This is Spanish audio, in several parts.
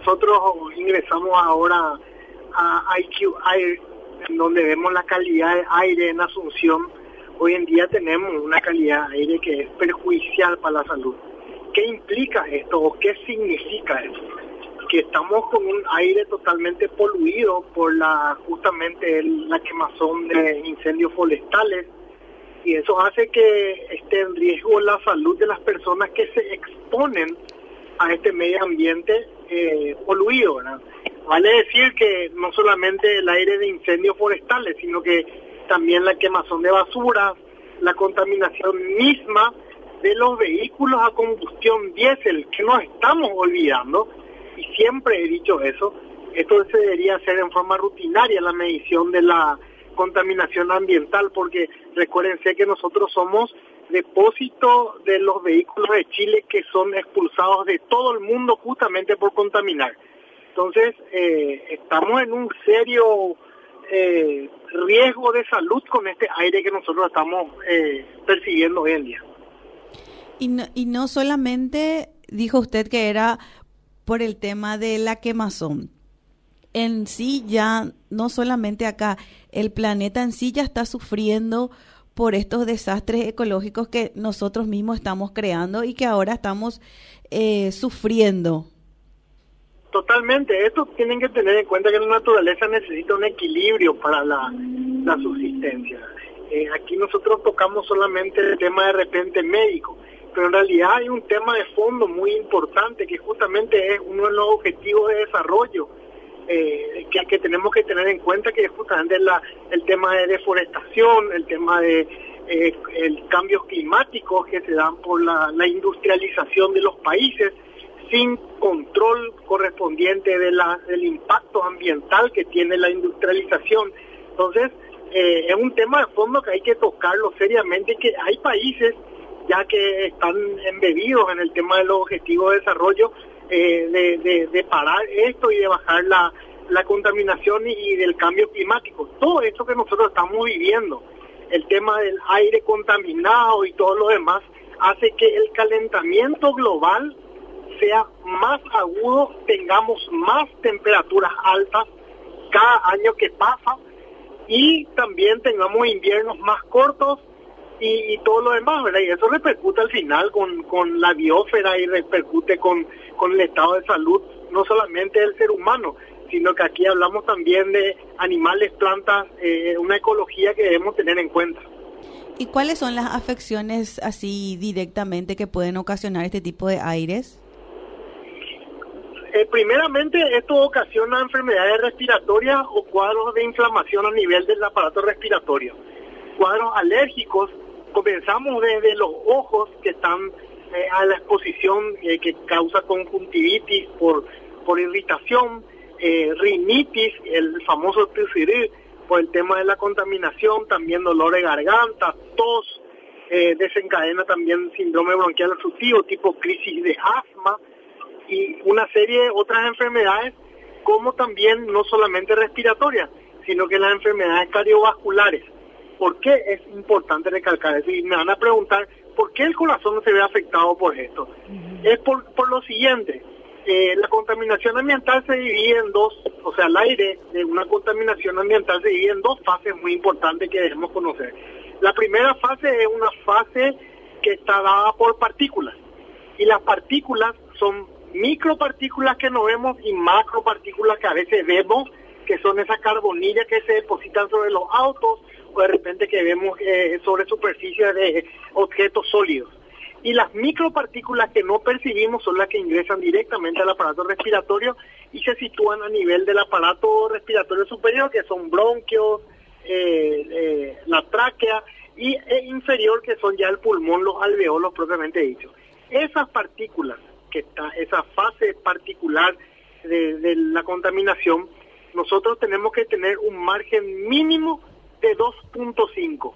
nosotros ingresamos ahora a IQ Air, en donde vemos la calidad de aire en Asunción, hoy en día tenemos una calidad de aire que es perjudicial para la salud. ¿Qué implica esto o qué significa esto? Que estamos con un aire totalmente poluido por la justamente la quemazón de incendios forestales y eso hace que esté en riesgo la salud de las personas que se exponen a este medio ambiente eh, poluido. Vale decir que no solamente el aire de incendios forestales, sino que también la quemazón de basura, la contaminación misma de los vehículos a combustión diésel, que nos estamos olvidando, y siempre he dicho eso, esto se debería hacer en forma rutinaria la medición de la contaminación ambiental, porque recuérdense que nosotros somos depósito de los vehículos de Chile que son expulsados de todo el mundo justamente por contaminar. Entonces, eh, estamos en un serio eh, riesgo de salud con este aire que nosotros estamos eh, percibiendo hoy en día. Y no, y no solamente dijo usted que era por el tema de la quemazón. En sí ya, no solamente acá, el planeta en sí ya está sufriendo por estos desastres ecológicos que nosotros mismos estamos creando y que ahora estamos eh, sufriendo. Totalmente, esto tienen que tener en cuenta que la naturaleza necesita un equilibrio para la, subsistencia. Eh, aquí nosotros tocamos solamente el tema de repente médico, pero en realidad hay un tema de fondo muy importante que justamente es uno de los objetivos de desarrollo eh, que, tenemos que tener en cuenta que es justamente la, el tema de deforestación, el tema de eh, el cambios climáticos que se dan por la, industrialización de los países sin control correspondiente de la, del impacto ambiental que tiene la industrialización. Entonces, eh, es un tema de fondo que hay que tocarlo seriamente, que hay países ya que están embebidos en el tema de los objetivos de desarrollo, eh, de, de, parar esto y de bajar la, la contaminación y, del cambio climático. Todo esto que nosotros estamos viviendo, el tema del aire contaminado y todo lo demás, hace que el calentamiento global sea más agudo, tengamos más temperaturas altas cada año que pasa y también tengamos inviernos más cortos y, todo lo demás, ¿verdad? Y eso repercute al final con, con la biosfera y repercute con, con el estado de salud, no solamente del ser humano, sino que aquí hablamos también de animales, plantas, eh, una ecología que debemos tener en cuenta. ¿Y cuáles son las afecciones así directamente que pueden ocasionar este tipo de aires? Eh, primeramente, esto ocasiona enfermedades respiratorias o cuadros de inflamación a nivel del aparato respiratorio. Cuadros alérgicos comenzamos desde los ojos que están eh, a la exposición eh, que causa conjuntivitis por, por irritación, eh, rinitis, el famoso TCD, por el tema de la contaminación, también dolor de garganta, tos, desencadena también síndrome bronquial obstructivo, tipo crisis de asma y una serie de otras enfermedades, como también no solamente respiratorias, sino que las enfermedades cardiovasculares. ¿Por qué es importante recalcar eso? Y me van a preguntar, ¿por qué el corazón no se ve afectado por esto? Es por, por lo siguiente, eh, la contaminación ambiental se divide en dos, o sea, el aire de una contaminación ambiental se divide en dos fases muy importantes que debemos conocer. La primera fase es una fase que está dada por partículas, y las partículas son micropartículas que no vemos y macropartículas que a veces vemos, que son esas carbonillas que se depositan sobre los autos, o de repente que vemos eh, sobre superficie de objetos sólidos. Y las micropartículas que no percibimos son las que ingresan directamente al aparato respiratorio y se sitúan a nivel del aparato respiratorio superior, que son bronquios, eh, eh, la tráquea, y e inferior, que son ya el pulmón, los alveolos propiamente dicho. Esas partículas, que está, esa fase particular de la contaminación, nosotros tenemos que tener un margen mínimo de 2.5.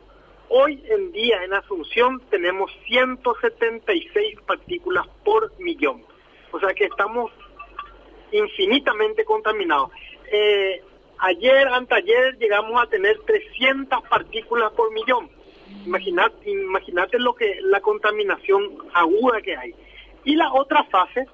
Hoy en día en Asunción tenemos 176 partículas por millón. O sea que estamos infinitamente contaminados. Eh, ayer, anteayer, llegamos a tener 300 partículas por millón. Imagínate, imagínate lo que la contaminación aguda que hay. Y la otra fase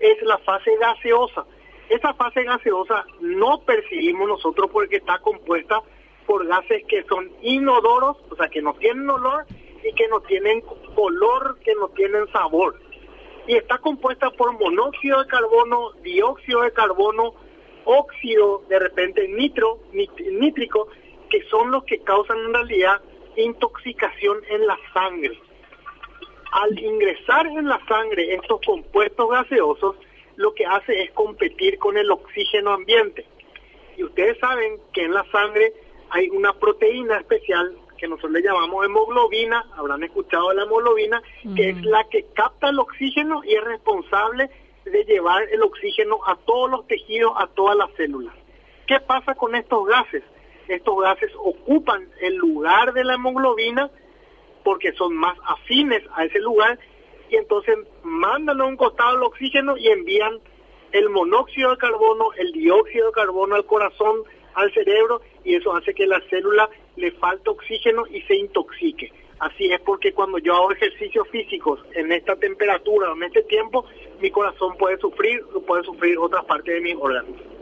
es la fase gaseosa. Esa fase gaseosa no percibimos nosotros porque está compuesta por gases que son inodoros, o sea, que no tienen olor y que no tienen color, que no tienen sabor. Y está compuesta por monóxido de carbono, dióxido de carbono, óxido, de repente nitro, nítrico, que son los que causan en realidad intoxicación en la sangre. Al ingresar en la sangre estos compuestos gaseosos, lo que hace es competir con el oxígeno ambiente. Y ustedes saben que en la sangre hay una proteína especial que nosotros le llamamos hemoglobina, habrán escuchado de la hemoglobina, que es la que capta el oxígeno y es responsable de llevar el oxígeno a todos los tejidos, a todas las células. ¿Qué pasa con estos gases? Estos gases ocupan el lugar de la hemoglobina porque son más afines a ese lugar y entonces mandan a un costado el oxígeno y envían el monóxido de carbono, el dióxido de carbono al corazón, al cerebro y eso hace que la célula le falte oxígeno y se intoxique. Así es porque cuando yo hago ejercicios físicos en esta temperatura en este tiempo, mi corazón puede sufrir puede sufrir otras partes de mis órganos.